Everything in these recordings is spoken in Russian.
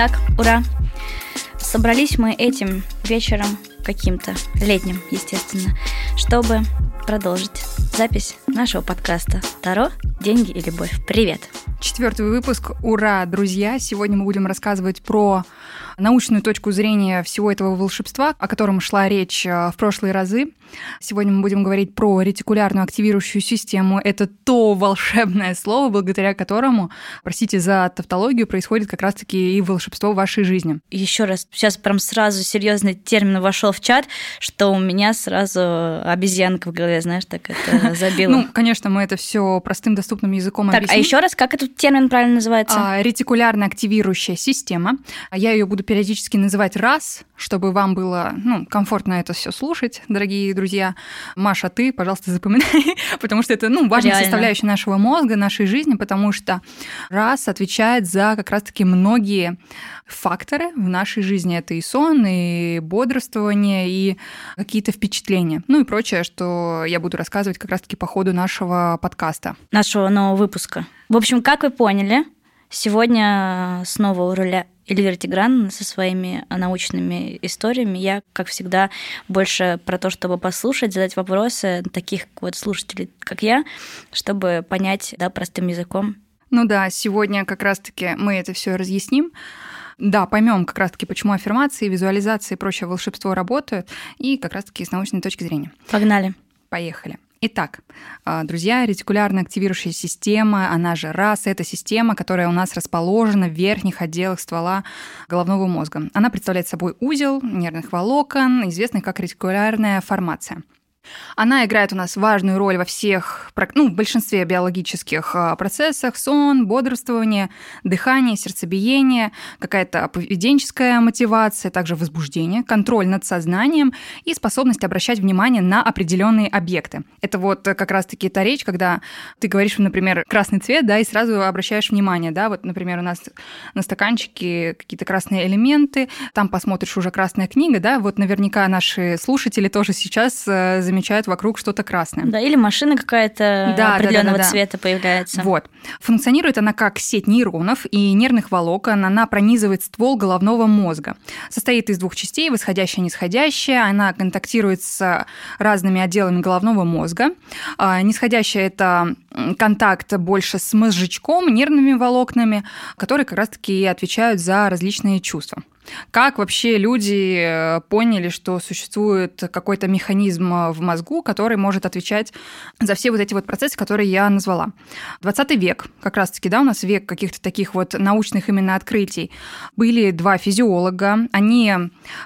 Итак, ура! Собрались мы этим вечером каким-то, летним, естественно, чтобы продолжить запись нашего подкаста «Таро, деньги и любовь». Привет! Четвертый выпуск. Ура, друзья! Сегодня мы будем рассказывать про научную точку зрения всего этого волшебства, о котором шла речь э, в прошлые разы. Сегодня мы будем говорить про ретикулярную активирующую систему. Это то волшебное слово, благодаря которому, простите за тавтологию, происходит как раз-таки и волшебство в вашей жизни. Еще раз, сейчас прям сразу серьезный термин вошел в чат, что у меня сразу обезьянка в голове, знаешь, так это забило. Ну, конечно, мы это все простым доступным языком Так, а еще раз, как этот термин правильно называется? А, ретикулярная активирующая система. Я ее буду периодически называть раз, чтобы вам было ну, комфортно это все слушать, дорогие друзья. Маша, ты, пожалуйста, запоминай, потому что это ну, важная Реально. составляющая нашего мозга, нашей жизни, потому что раз отвечает за как раз-таки многие факторы в нашей жизни. Это и сон, и бодрствование, и какие-то впечатления. Ну и прочее, что я буду рассказывать как раз-таки по ходу нашего подкаста. Нашего нового выпуска. В общем, как вы поняли, сегодня снова у руля Эльвира Тигран со своими научными историями. Я, как всегда, больше про то, чтобы послушать, задать вопросы таких вот слушателей, как я, чтобы понять да, простым языком. Ну да, сегодня как раз-таки мы это все разъясним. Да, поймем как раз-таки, почему аффирмации, визуализации и прочее волшебство работают, и как раз-таки с научной точки зрения. Погнали. Поехали. Итак, а, друзья, ретикулярно активирующая система, она же РАС, это система, которая у нас расположена в верхних отделах ствола головного мозга. Она представляет собой узел нервных волокон, известный как ретикулярная формация. Она играет у нас важную роль во всех, ну, в большинстве биологических а, процессах. Сон, бодрствование, дыхание, сердцебиение, какая-то поведенческая мотивация, также возбуждение, контроль над сознанием и способность обращать внимание на определенные объекты. Это вот как раз-таки та речь, когда ты говоришь, например, красный цвет, да, и сразу обращаешь внимание, да, вот, например, у нас на стаканчике какие-то красные элементы, там посмотришь уже красная книга, да, вот наверняка наши слушатели тоже сейчас э, замечают вокруг что-то красное. Да, или машина какая-то да, определенного да, да, да, цвета появляется. Вот. Функционирует она как сеть нейронов и нервных волокон. Она пронизывает ствол головного мозга. Состоит из двух частей, восходящая и нисходящая. Она контактирует с разными отделами головного мозга. А, нисходящая – это контакт больше с мозжечком, нервными волокнами, которые как раз-таки отвечают за различные чувства. Как вообще люди э, поняли, что существует какой-то механизм э, в мозгу, который может отвечать за все вот эти вот процессы, которые я назвала? 20 век, как раз-таки, да, у нас век каких-то таких вот научных именно открытий. Были два физиолога, они,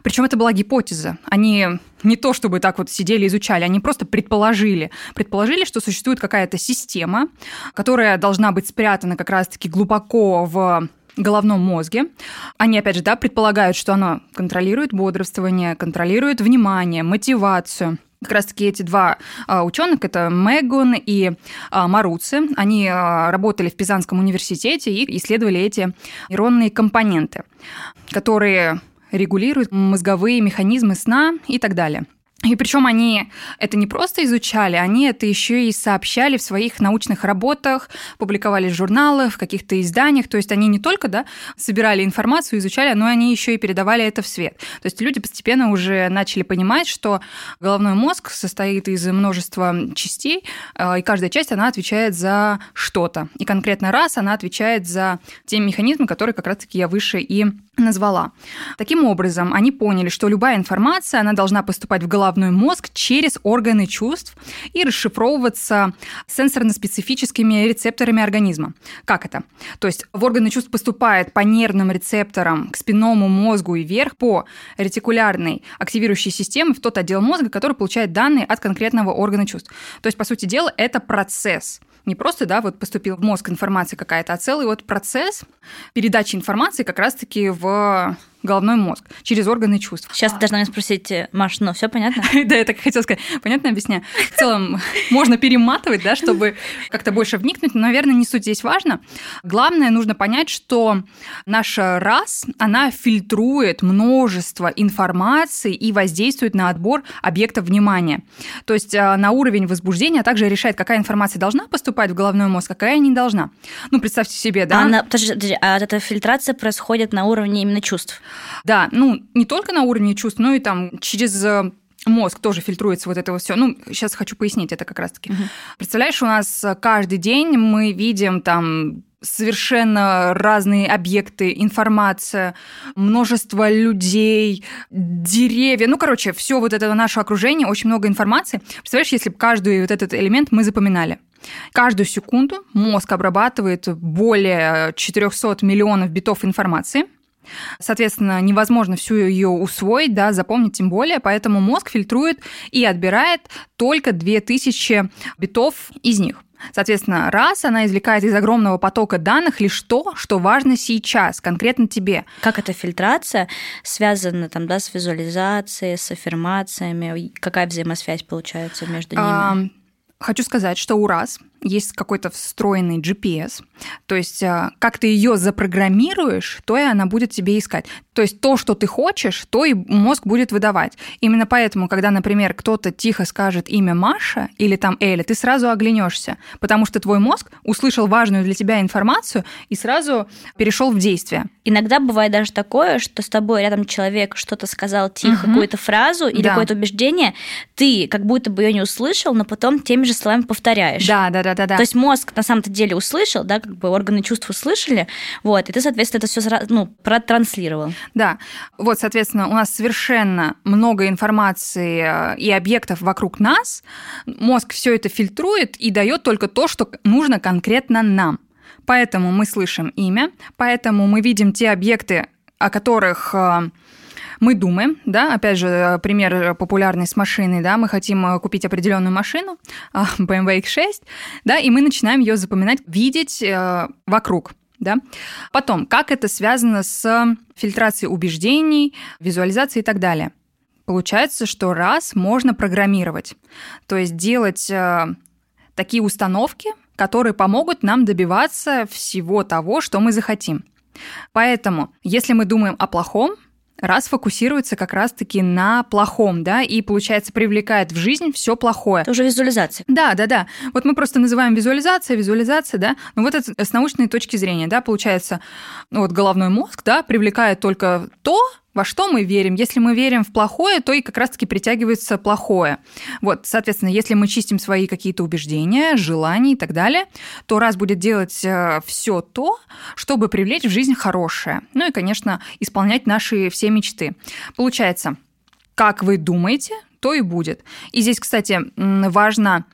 причем это была гипотеза, они не то чтобы так вот сидели, изучали, они просто предположили. Предположили, что существует какая-то система, которая должна быть спрятана как раз-таки глубоко в головном мозге. Они, опять же, да, предполагают, что оно контролирует бодрствование, контролирует внимание, мотивацию. Как раз-таки эти два а, ученых, это Мэгон и а, Маруци, они а, работали в Пизанском университете и исследовали эти нейронные компоненты, которые регулируют мозговые механизмы сна и так далее. И причем они это не просто изучали, они это еще и сообщали в своих научных работах, публиковали в журналах, в каких-то изданиях. То есть они не только да, собирали информацию, изучали, но они еще и передавали это в свет. То есть люди постепенно уже начали понимать, что головной мозг состоит из множества частей, э, и каждая часть, она отвечает за что-то. И конкретно раз она отвечает за те механизмы, которые как раз-таки я выше и назвала. Таким образом, они поняли, что любая информация, она должна поступать в головной мозг через органы чувств и расшифровываться сенсорно-специфическими рецепторами организма. Как это? То есть в органы чувств поступает по нервным рецепторам к спинному мозгу и вверх по ретикулярной активирующей системе в тот отдел мозга, который получает данные от конкретного органа чувств. То есть, по сути дела, это процесс – не просто, да, вот поступил в мозг информация какая-то, а целый вот процесс передачи информации как раз-таки в головной мозг через органы чувств. Сейчас ты должна меня спросить, Маш, ну все понятно? Да, я так хотела сказать. Понятно объясняю? В целом можно перематывать, да, чтобы как-то больше вникнуть, но, наверное, не суть здесь важно. Главное, нужно понять, что наша раз, она фильтрует множество информации и воздействует на отбор объектов внимания. То есть э, на уровень возбуждения, а также решает, какая информация должна поступать в головной мозг, какая не должна. Ну, представьте себе, да? А, на, подожди, подожди, а эта фильтрация происходит на уровне именно чувств? Да, ну, не только на уровне чувств, но и там через э, мозг тоже фильтруется вот это вот все. Ну, сейчас хочу пояснить это как раз-таки. Угу. Представляешь, у нас каждый день мы видим там совершенно разные объекты, информация, множество людей, деревья. Ну, короче, все вот это наше окружение, очень много информации. Представляешь, если бы каждый вот этот элемент мы запоминали. Каждую секунду мозг обрабатывает более 400 миллионов битов информации – Соответственно, невозможно всю ее усвоить, да, запомнить тем более, поэтому мозг фильтрует и отбирает только 2000 битов из них. Соответственно, раз она извлекает из огромного потока данных лишь то, что важно сейчас, конкретно тебе. Как эта фильтрация связана там, да, с визуализацией, с аффирмациями? Какая взаимосвязь получается между ними? А, хочу сказать, что у раз есть какой-то встроенный GPS. То есть, а, как ты ее запрограммируешь, то и она будет тебе искать. То есть, то, что ты хочешь, то и мозг будет выдавать. Именно поэтому, когда, например, кто-то тихо скажет имя Маша или там Эля, ты сразу оглянешься, потому что твой мозг услышал важную для тебя информацию и сразу перешел в действие. Иногда бывает даже такое, что с тобой рядом человек что-то сказал тихо, угу. какую-то фразу или да. какое-то убеждение, ты как будто бы ее не услышал, но потом теми же словами повторяешь. Да, да, да да-да-да. То есть мозг на самом-то деле услышал, да, как бы органы чувств услышали, вот, и ты, соответственно, это все ну, протранслировал. Да, вот, соответственно, у нас совершенно много информации э, и объектов вокруг нас, мозг все это фильтрует и дает только то, что нужно конкретно нам. Поэтому мы слышим имя, поэтому мы видим те объекты, о которых э, мы думаем, да, опять же, пример популярный с машиной, да, мы хотим э, купить определенную машину, а, BMW X6, да, и мы начинаем ее запоминать, видеть э, вокруг. Да? Потом, как это связано с фильтрацией убеждений, визуализацией и так далее. Получается, что раз можно программировать, то есть делать э, такие установки, которые помогут нам добиваться всего того, что мы захотим. Поэтому, если мы думаем о плохом, раз фокусируется как раз-таки на плохом, да, и, получается, привлекает в жизнь все плохое. Это уже визуализация. Да, да, да. Вот мы просто называем визуализация, визуализация, да, но вот это с научной точки зрения, да, получается, вот головной мозг, да, привлекает только то, во что мы верим. Если мы верим в плохое, то и как раз-таки притягивается плохое. Вот, соответственно, если мы чистим свои какие-то убеждения, желания и так далее, то раз будет делать э, все то, чтобы привлечь в жизнь хорошее. Ну и, конечно, исполнять наши все мечты. Получается, как вы думаете, то и будет. И здесь, кстати, важно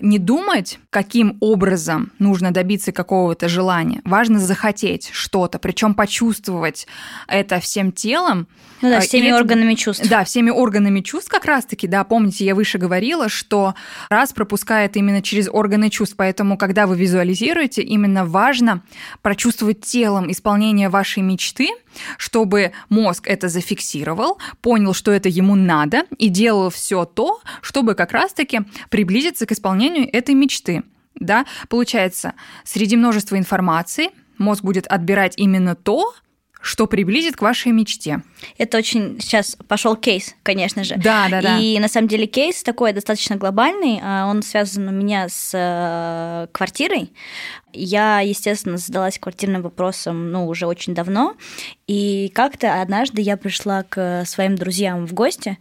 не думать, каким образом нужно добиться какого-то желания. Важно захотеть что-то, причем почувствовать это всем телом. Ну да, а, всеми и органами чувств. Да, всеми органами чувств как раз-таки, да, помните, я выше говорила, что раз пропускает именно через органы чувств, поэтому, когда вы визуализируете, именно важно прочувствовать телом исполнение вашей мечты, чтобы мозг это зафиксировал, понял, что это ему надо, и делал все то, чтобы как раз-таки приблизиться к исполнению этой мечты. Да? Получается, среди множества информации мозг будет отбирать именно то, что приблизит к вашей мечте. Это очень сейчас пошел кейс, конечно же. Да, да, да. И на самом деле кейс такой достаточно глобальный. А он связан у меня с э, квартирой. Я, естественно, задалась квартирным вопросом, ну, уже очень давно. И как-то однажды я пришла к своим друзьям в гости,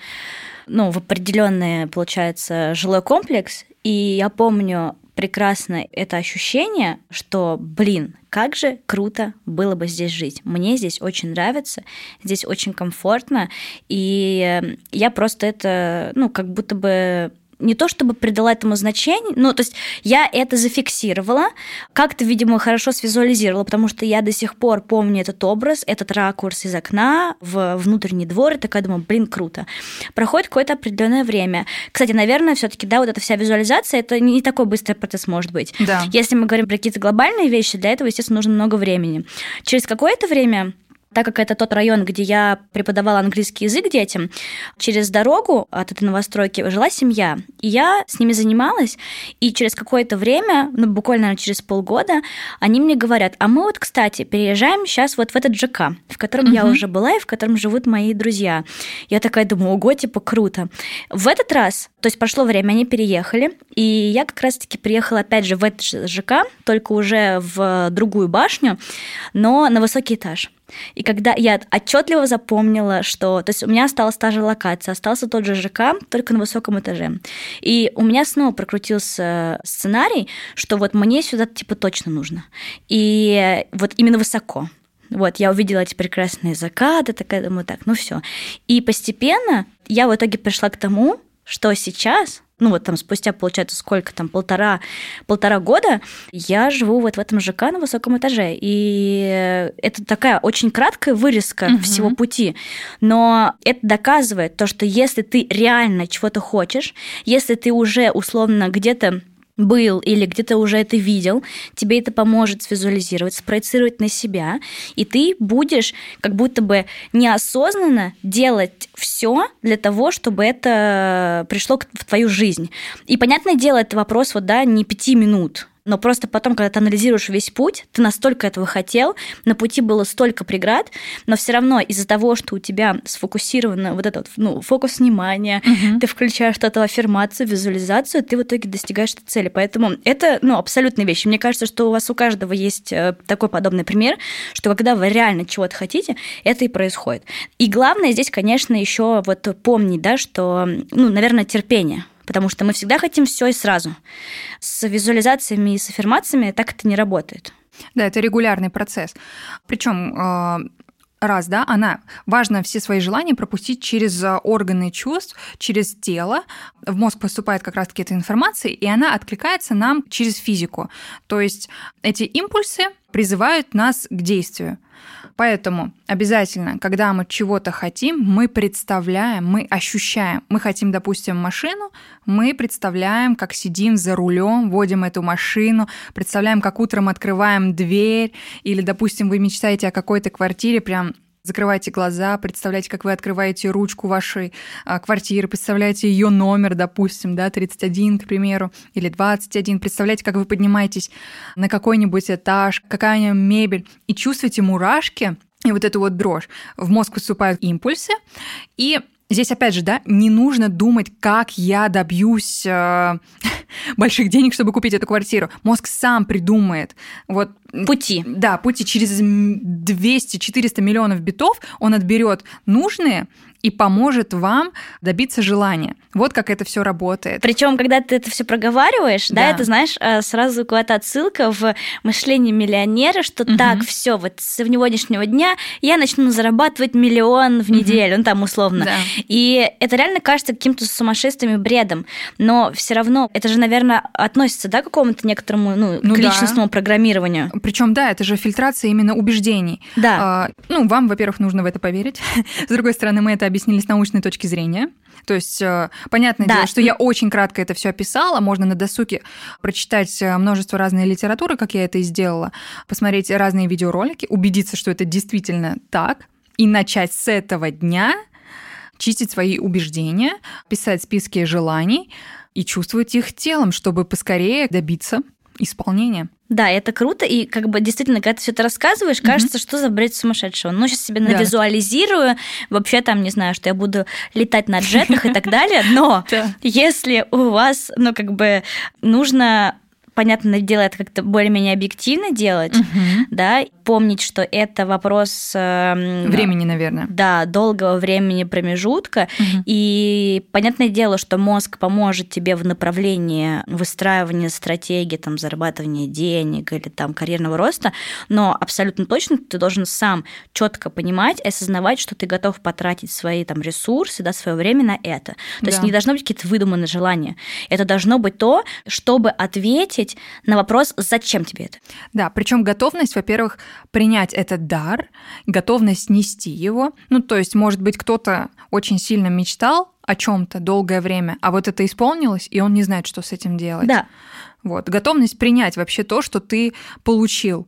ну, в определенный, получается, жилой комплекс. И я помню, прекрасно это ощущение, что, блин, как же круто было бы здесь жить. Мне здесь очень нравится, здесь очень комфортно, и я просто это, ну, как будто бы не то чтобы придала этому значение, ну, то есть я это зафиксировала, как-то, видимо, хорошо свизуализировала, потому что я до сих пор помню этот образ, этот ракурс из окна в внутренний двор, и такая думаю, блин, круто. Проходит какое-то определенное время. Кстати, наверное, все таки да, вот эта вся визуализация, это не такой быстрый процесс может быть. Да. Если мы говорим про какие-то глобальные вещи, для этого, естественно, нужно много времени. Через какое-то время так как это тот район, где я преподавала английский язык детям, через дорогу от этой новостройки жила семья. И я с ними занималась, и через какое-то время, ну, буквально через полгода, они мне говорят, а мы вот, кстати, переезжаем сейчас вот в этот ЖК, в котором угу. я уже была и в котором живут мои друзья. Я такая думаю, ого, типа, круто. В этот раз, то есть прошло время, они переехали, и я как раз-таки приехала опять же в этот ЖК, только уже в другую башню, но на высокий этаж. И когда я отчетливо запомнила, что... То есть у меня осталась та же локация, остался тот же ЖК, только на высоком этаже. И у меня снова прокрутился сценарий, что вот мне сюда типа точно нужно. И вот именно высоко. Вот, я увидела эти прекрасные закаты, такая думаю, так, ну все. И постепенно я в итоге пришла к тому, что сейчас ну вот там спустя, получается, сколько там, полтора, полтора года, я живу вот в этом ЖК на высоком этаже. И это такая очень краткая вырезка угу. всего пути. Но это доказывает то, что если ты реально чего-то хочешь, если ты уже условно где-то был или где-то уже это видел, тебе это поможет свизуализировать, спроецировать на себя, и ты будешь как будто бы неосознанно делать все для того, чтобы это пришло в твою жизнь. И понятное дело, это вопрос вот, да, не пяти минут, но просто потом, когда ты анализируешь весь путь, ты настолько этого хотел, на пути было столько преград, но все равно из-за того, что у тебя сфокусировано вот этот ну, фокус внимания, угу. ты включаешь что-то аффирмацию, визуализацию, ты в итоге достигаешь этой цели. Поэтому это ну, абсолютная вещь. Мне кажется, что у вас у каждого есть э, такой подобный пример, что когда вы реально чего-то хотите, это и происходит. И главное здесь, конечно, еще вот помнить, да, что, ну, наверное, терпение потому что мы всегда хотим все и сразу. С визуализациями и с аффирмациями так это не работает. Да, это регулярный процесс. Причем э, раз, да, она важно все свои желания пропустить через э, органы чувств, через тело. В мозг поступает как раз-таки эта информация, и она откликается нам через физику. То есть эти импульсы призывают нас к действию. Поэтому обязательно, когда мы чего-то хотим, мы представляем, мы ощущаем. Мы хотим, допустим, машину, мы представляем, как сидим за рулем, водим эту машину, представляем, как утром открываем дверь, или, допустим, вы мечтаете о какой-то квартире, прям закрывайте глаза, представляете, как вы открываете ручку вашей а, квартиры, представляете ее номер, допустим, да, 31, к примеру, или 21, представляете, как вы поднимаетесь на какой-нибудь этаж, какая у нее мебель, и чувствуете мурашки, и вот эту вот дрожь. В мозг поступают импульсы, и Здесь, опять же, да, не нужно думать, как я добьюсь э, больших денег, чтобы купить эту квартиру. Мозг сам придумает. Вот пути. Да, пути через 200-400 миллионов битов он отберет нужные и поможет вам добиться желания. Вот как это все работает. Причем, когда ты это все проговариваешь, да, да это знаешь, э, сразу какая-то отсылка в мышление миллионера, что угу. так, все, вот с сегодняшнего дня я начну зарабатывать миллион в неделю, угу. ну там условно. Да. И это реально кажется каким-то сумасшествием и бредом. Но все равно это же, наверное, относится, да, к какому-то некоторому, ну, ну к личностному да. программированию. Причем, да, это же фильтрация именно убеждений. Да. А, ну, вам, во-первых, нужно в это поверить. С другой стороны, мы это объяснили с научной точки зрения. То есть, э, понятное да. дело, что я очень кратко это все описала. Можно на досуге прочитать э, множество разной литературы, как я это и сделала, посмотреть разные видеоролики, убедиться, что это действительно так, и начать с этого дня чистить свои убеждения, писать списки желаний и чувствовать их телом, чтобы поскорее добиться исполнения. Да, это круто, и как бы действительно, когда ты все это рассказываешь, кажется, mm-hmm. что за бред сумасшедшего. Ну, сейчас себе навизуализирую, да. вообще там, не знаю, что я буду летать на джетах и так далее, но если у вас, ну, как бы нужно понятное дело, это как-то более-менее объективно делать, угу. да, помнить, что это вопрос... Э, времени, наверное. Да, долгого времени промежутка, угу. и понятное дело, что мозг поможет тебе в направлении выстраивания стратегии, там, зарабатывания денег или там карьерного роста, но абсолютно точно ты должен сам четко понимать, осознавать, что ты готов потратить свои там ресурсы, да, свое время на это. То да. есть не должно быть какие-то выдуманные желания. Это должно быть то, чтобы ответить ответить на вопрос, зачем тебе это. Да, причем готовность, во-первых, принять этот дар, готовность нести его. Ну, то есть, может быть, кто-то очень сильно мечтал о чем-то долгое время, а вот это исполнилось, и он не знает, что с этим делать. Да. Вот, готовность принять вообще то, что ты получил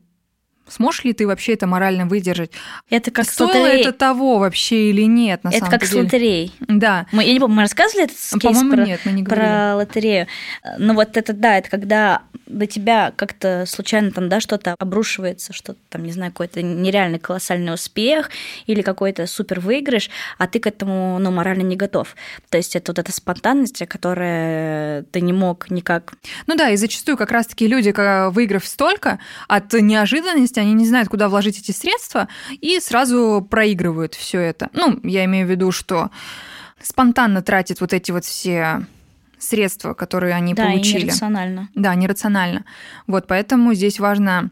сможешь ли ты вообще это морально выдержать? Это как Стоило с лотереей. это того вообще или нет, на Это самом как с деле? лотереей. Да. Мы, я не помню, мы рассказывали этот кейс По-моему, про, нет, мы не говорили. про лотерею. Ну вот это да, это когда до тебя как-то случайно там, да, что-то обрушивается, что-то там, не знаю, какой-то нереальный колоссальный успех или какой-то супер выигрыш, а ты к этому, ну, морально не готов. То есть это вот эта спонтанность, которая ты не мог никак... Ну да, и зачастую как раз-таки люди, выиграв столько, от неожиданности они не знают, куда вложить эти средства, и сразу проигрывают все это. Ну, я имею в виду, что спонтанно тратят вот эти вот все средства, которые они да, получили. нерационально. Да, нерационально. Вот поэтому здесь важно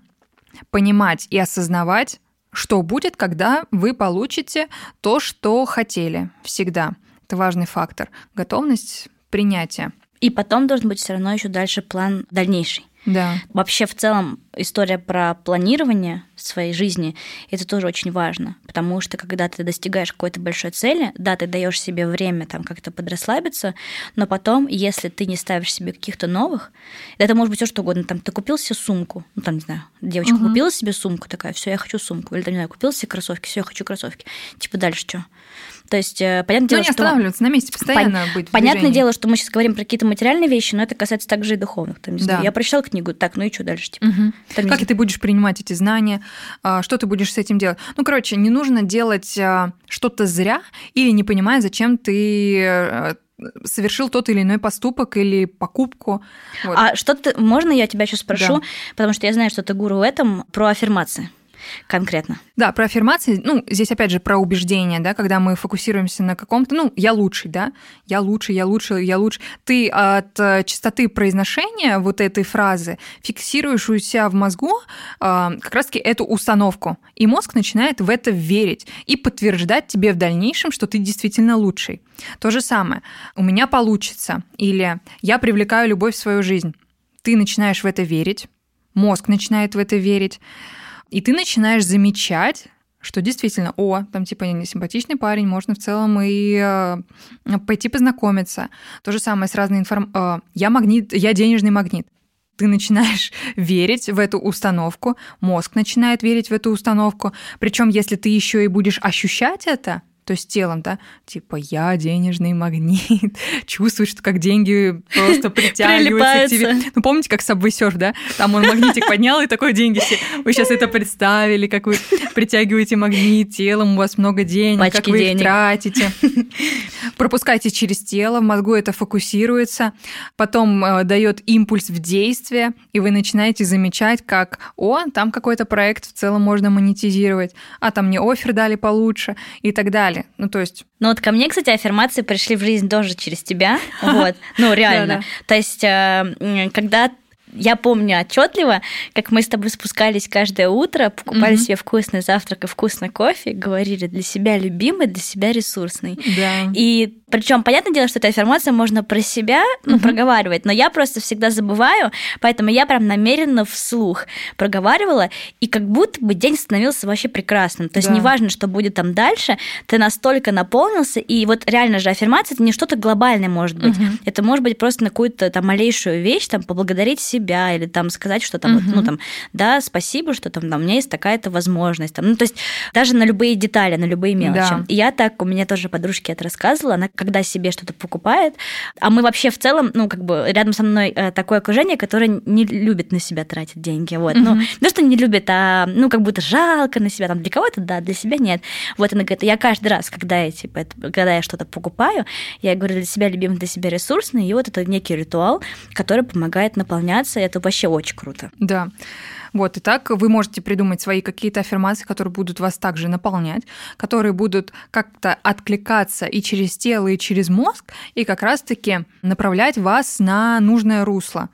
понимать и осознавать, что будет, когда вы получите то, что хотели всегда. Это важный фактор. Готовность принятия. И потом должен быть все равно еще дальше план дальнейший. Да. Вообще, в целом, история про планирование своей жизни это тоже очень важно, потому что когда ты достигаешь какой-то большой цели, да, ты даешь себе время там как-то подрасслабиться, но потом, если ты не ставишь себе каких-то новых, это может быть все что угодно, там ты купил себе сумку, ну там не знаю, девочка Мгм. купила себе сумку такая, все, я хочу сумку, или там не знаю, купила себе кроссовки, все, я хочу кроссовки, типа дальше что? То есть э, понятное Ну, дело, не что останавливаться на месте, постоянно быть в Понятное движении. дело, что мы сейчас говорим про какие-то материальные вещи, но это касается также и духовных. Там, не знаю, Да. я прочитала книгу, так, ну и что дальше? Типа? Мгм. Там, Как знаю. ты будешь принимать эти знания, а, что ты будешь с этим делать. Ну, короче, не нужно делать а, что-то зря или не понимая, зачем ты э, совершил тот или иной поступок или покупку. Вот. А что ты, можно я тебя сейчас спрошу, Да. потому что я знаю, что ты гуру в этом, про аффирмации конкретно. Да, про аффирмации, ну, здесь опять же про убеждение, да, когда мы фокусируемся на каком-то, ну, я лучший, да, я лучше, я лучше, я лучше. Ты от э, частоты произношения вот этой фразы фиксируешь у себя в мозгу э, как раз-таки эту установку, и мозг начинает в это верить и подтверждать тебе в дальнейшем, что ты действительно лучший. То же самое, у меня получится, или я привлекаю любовь в свою жизнь. Ты начинаешь в это верить, мозг начинает в это верить, и ты начинаешь замечать, что действительно, о, там типа симпатичный парень, можно в целом и э, пойти познакомиться. То же самое с разной информацией. я магнит, я денежный магнит. Ты начинаешь верить в эту установку, мозг начинает верить в эту установку. Причем, если ты еще и будешь ощущать это, то есть телом, да, типа я денежный магнит, чувствуешь, что как деньги просто притягиваются к тебе. Ну, помните, как Subway Surf, да? Там он магнитик поднял, и такой деньги все. Вы сейчас это представили, как вы притягиваете магнит телом, у вас много денег, как Пачки вы их денег. тратите. Пропускайте через тело, в мозгу это фокусируется, потом э, дает импульс в действие, и вы начинаете замечать, как, о, там какой-то проект в целом можно монетизировать, а там мне офер дали получше и так далее. Ну, то есть Ну вот ко мне, кстати, аффирмации пришли в жизнь тоже через тебя. Вот. Ну, реально. То есть, э, когда я помню отчетливо, как мы с тобой спускались каждое утро, покупали Мгм. себе вкусный завтрак и вкусный кофе, говорили для себя любимый, для себя ресурсный. да. И причем, понятное дело, что эта аффирмация можно про себя ну, Мгм. проговаривать, но я просто всегда забываю, поэтому я прям намеренно вслух проговаривала, и как будто бы день становился вообще прекрасным. То есть Да. неважно, что будет там дальше, ты настолько наполнился, и вот реально же аффирмация это не что-то глобальное может быть. Мгм. Это может быть просто на какую-то там малейшую вещь, там поблагодарить себя или там сказать, что там, вот, ну там, да, спасибо, что там, да, у меня есть такая-то возможность. Там, ну, то есть даже на любые детали, на любые мелочи. Да. И я так, у меня тоже подружки это рассказывала, она когда себе что-то покупает, а мы вообще в целом, ну, как бы рядом со мной э, такое окружение, которое не любит на себя тратить деньги, вот. Ну, Мгм. не то, что не любит, а, ну, как будто жалко на себя, там, для кого-то, да, для себя нет. Вот она говорит, я каждый раз, когда я, типа, это- когда я что-то покупаю, я говорю, для себя любимый, для себя ресурсный, и вот это некий ритуал, который помогает наполняться, и это вообще очень круто. Да. Вот, и так вы можете придумать свои какие-то аффирмации, которые будут вас также наполнять, которые будут как-то откликаться и через тело, и через мозг, и как раз-таки направлять вас на нужное русло.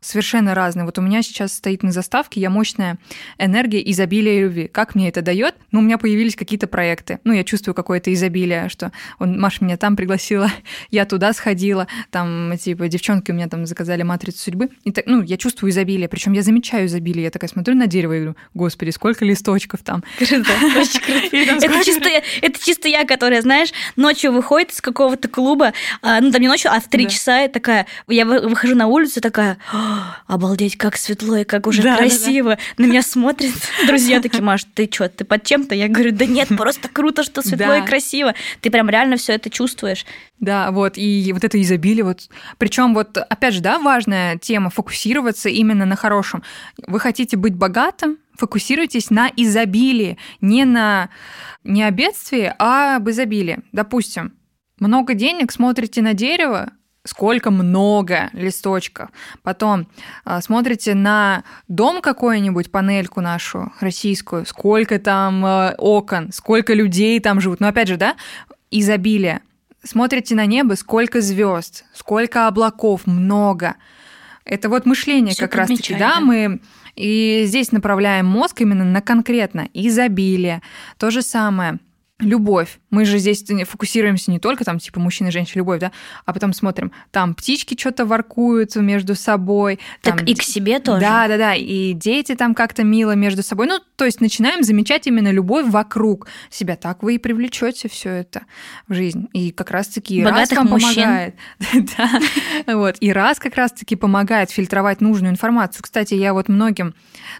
Совершенно разные. Вот у меня сейчас стоит на заставке я мощная энергия изобилия и любви. Как мне это дает? Ну, у меня появились какие-то проекты. Ну, я чувствую какое-то изобилие, что он, Маша меня там пригласила, я туда сходила, там, типа, девчонки у меня там заказали матрицу судьбы. И так, ну, я чувствую изобилие, причем я замечаю изобилие. Я такая смотрю на дерево и говорю, господи, сколько листочков там. Круто, очень круто. И там Это чисто, я- это чисто я, которая, знаешь, ночью выходит из какого-то клуба, а, ну там не ночью, а в три часа, и такая, я вы- выхожу на улицу, такая, «А, обалдеть, как светло и как уже Да, да, красиво. На меня смотрят друзья такие, Маш, ты что, ты под чем-то? Я говорю, да нет, просто круто, что светло Да. и красиво. Ты прям реально все это чувствуешь. Да, вот, и вот это изобилие, вот. Причем вот, опять же, да, важная тема, фокусироваться именно на хорошем. Вы хотите быть богатым, фокусируйтесь на изобилии, не на не о бедствии, а об изобилии. Допустим, много денег, смотрите на дерево, сколько много листочков. Потом а, смотрите на дом какой-нибудь, панельку нашу российскую, сколько там э, окон, сколько людей там живут. Но опять же, да, изобилие. Смотрите на небо, сколько звезд, сколько облаков, много. Это вот мышление Всё как раз-таки, да. мы и здесь направляем мозг именно на конкретно изобилие. То же самое. Любовь. Мы же здесь фокусируемся не только там, типа, мужчина, женщина, любовь, да, а потом смотрим, там птички что-то воркуют между собой. Так там и к себе тоже. да, да, да. И дети там как-то мило между собой. Ну, то есть начинаем замечать именно любовь вокруг себя. Так вы и привлечете все это в жизнь. И как раз-таки раз вам мужчин. помогает. Да. Вот. И раз как раз-таки помогает фильтровать нужную информацию. Кстати, я вот многим,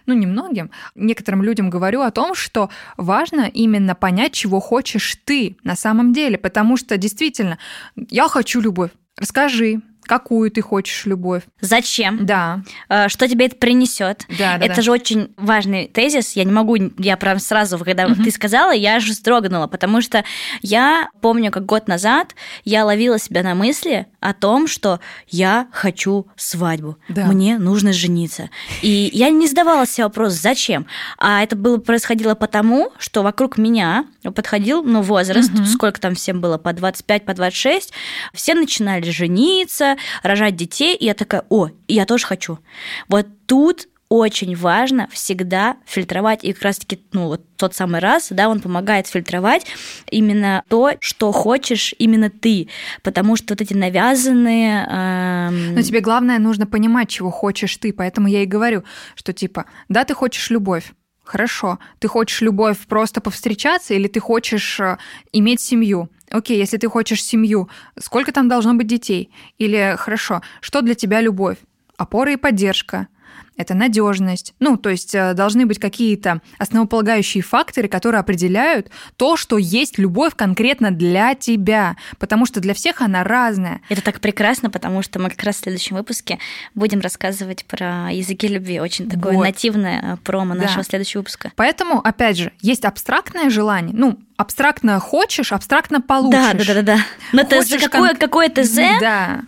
ну не многим, некоторым людям говорю о том, что важно именно понять, чего хочешь ты на самом деле. Потому что действительно, я хочу любовь. Расскажи, какую ты хочешь любовь. Зачем? Да, Э, Что тебе это принесет? да, да. это да. же очень важный тезис. Я не могу, я прям сразу, когда Мгм. ты сказала, я аж вздрогнула, потому что я помню, как год назад я ловила себя на мысли о том, что я хочу свадьбу, Да. мне нужно жениться. И я не задавала себе вопрос, зачем. А это было происходило потому, что вокруг меня подходил, ну, возраст, Мгм. сколько там всем было, по 25, по 26, все начинали жениться, рожать детей, и я такая, о, я тоже хочу. Вот тут очень важно всегда фильтровать, и как раз-таки, ну, вот тот самый раз, да, он помогает фильтровать именно то, что хочешь именно ты, потому что вот эти навязанные... эм, Но тебе главное нужно понимать, чего хочешь ты. Поэтому я и говорю, что типа, да, ты хочешь любовь. Хорошо. Ты хочешь любовь просто повстречаться или ты хочешь э, иметь семью? Окей, если ты хочешь семью, сколько там должно быть детей? Или хорошо, что для тебя любовь? Опора и поддержка. Это надежность. Ну, то есть э, должны быть какие-то основополагающие факторы, которые определяют то, что есть любовь конкретно для тебя. Потому что для всех она разная. Это так прекрасно, потому что мы как раз в следующем выпуске будем рассказывать про языки любви. Очень такое Вот. нативное э, промо Да. нашего следующего выпуска. Поэтому, опять же, есть абстрактное желание. Ну, абстрактно хочешь, абстрактно получишь. Да, да, да, да. Но ТЗ, Хочешь какое, кон- какое ТЗ? Да.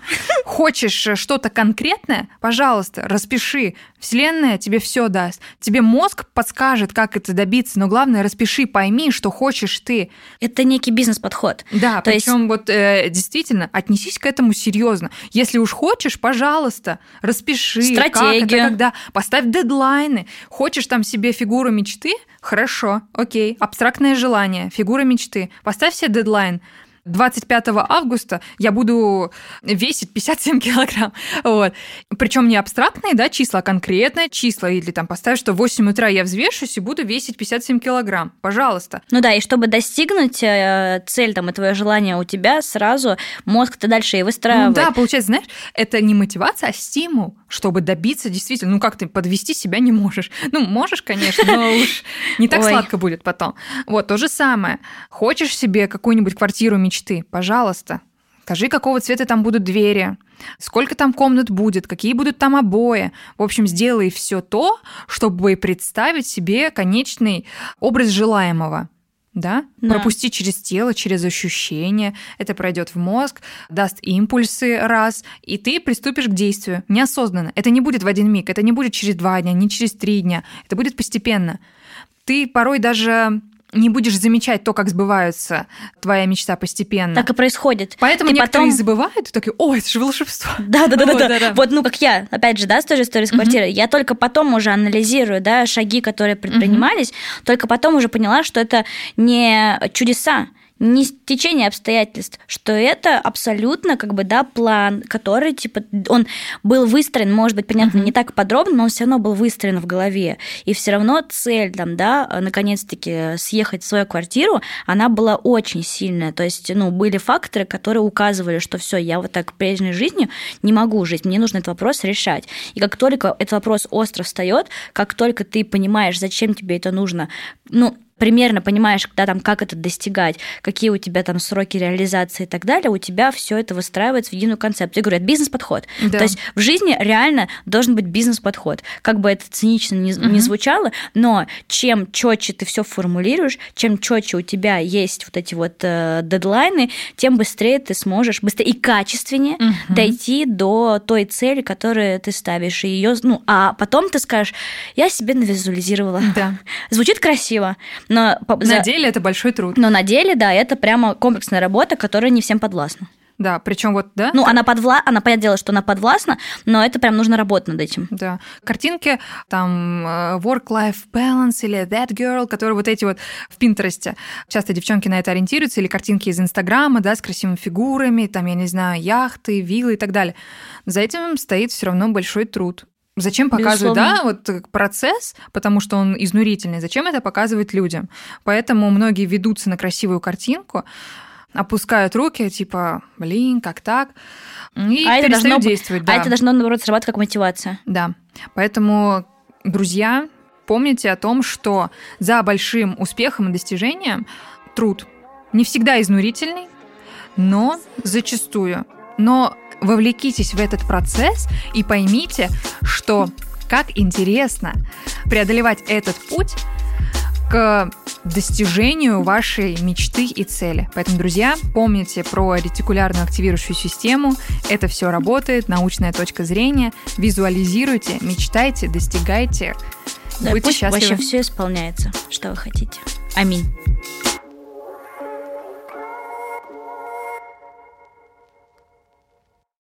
Хочешь э, что-то конкретное, пожалуйста, распиши. Вселенная тебе все даст. Тебе мозг подскажет, как это добиться, но главное, распиши, пойми, что хочешь ты. Это некий бизнес-подход. Да, То есть- причем вот э, действительно отнесись к этому серьезно. Если уж хочешь, пожалуйста, распиши. как это, Стратегию. когда поставь дедлайны. Хочешь там себе фигуру мечты? Хорошо, окей. Абстрактное желание, фигура мечты. Поставь себе дедлайн. 25 августа я буду весить 57 килограмм. Вот. Причем не абстрактные да, числа, а конкретные числа. Или там поставь, что в 8 утра я взвешусь и буду весить 57 килограмм. Пожалуйста. Ну да, и чтобы достигнуть э, цель там и твое желание у тебя, сразу мозг-то дальше и Ну выстраивает. да, получается, знаешь, это не мотивация, а стимул, чтобы добиться действительно. Ну как ты подвести себя не можешь? Ну можешь, конечно, но уж не так сладко будет потом. Вот то же самое. Хочешь себе какую-нибудь квартиру мечты? Пожалуйста. Скажи, какого цвета там будут двери, сколько там комнат будет, какие будут там обои. В общем, сделай все то, чтобы представить себе конечный образ желаемого. Да? Да. Пропусти через тело, через ощущения. Это пройдет в мозг, даст импульсы раз, и ты приступишь к действию неосознанно. Это не будет в один миг, это не будет через два дня, не через три дня. Это будет постепенно. Ты порой даже не будешь замечать то, как сбывается твоя мечта постепенно. Так и происходит. Поэтому Ты некоторые потом- забывают и такие, о, это же волшебство. Да, да, да, Вот, да. Вот, ну как я, опять же, да, с той же историей с квартирой. Я только потом уже анализирую, да, шаги, которые предпринимались, только потом уже поняла, что это не чудеса, не течение обстоятельств, что это абсолютно как бы, да, план, который, типа, он был выстроен, может быть, понятно, uh-huh. не так подробно, но он все равно был выстроен в голове. И все равно цель, там, да, наконец-таки съехать в свою квартиру, она была очень сильная. То есть, ну, были факторы, которые указывали, что все, я вот так прежней жизнью не могу жить, мне нужно этот вопрос решать. И как только этот вопрос остро встает, как только ты понимаешь, зачем тебе это нужно, ну, примерно понимаешь, да, там, как это достигать, какие у тебя там сроки реализации и так далее, у тебя все это выстраивается в единую концепцию. Я говорю, это бизнес-подход. Да. То есть в жизни реально должен быть бизнес-подход. Как бы это цинично не, угу. не звучало, но чем четче ты все формулируешь, чем четче у тебя есть вот эти вот э, дедлайны, тем быстрее ты сможешь быстрее и качественнее угу. дойти до той цели, которую ты ставишь. И ее, ну, а потом ты скажешь, я себе навизуализировала. Да. Звучит красиво, но на деле это большой труд. Но на деле, да, это прямо комплексная работа, которая не всем подвластна. Да, причем вот, да? Ну, как... она подвла... она понятное дело, что она подвластна, но это прям нужно работать над этим. Да. Картинки, там, э, work-life balance или that girl, которые вот эти вот в Пинтересте. Часто девчонки на это ориентируются, или картинки из Инстаграма, да, с красивыми фигурами, там, я не знаю, яхты, виллы и так далее. За этим стоит все равно большой труд. Зачем показывать, да, вот процесс, потому что он изнурительный, зачем это показывать людям? Поэтому многие ведутся на красивую картинку, опускают руки, типа, блин, как так? И а это должно действовать. Да. А это должно, наоборот, срабатывать как мотивация. Да. Поэтому, друзья, помните о том, что за большим успехом и достижением труд не всегда изнурительный, но зачастую. Но вовлекитесь в этот процесс и поймите, что как интересно преодолевать этот путь к достижению вашей мечты и цели. Поэтому, друзья, помните про ретикулярную активирующую систему. Это все работает, научная точка зрения. Визуализируйте, мечтайте, достигайте. Да, Будьте пусть счастливы. вообще все исполняется, что вы хотите. Аминь.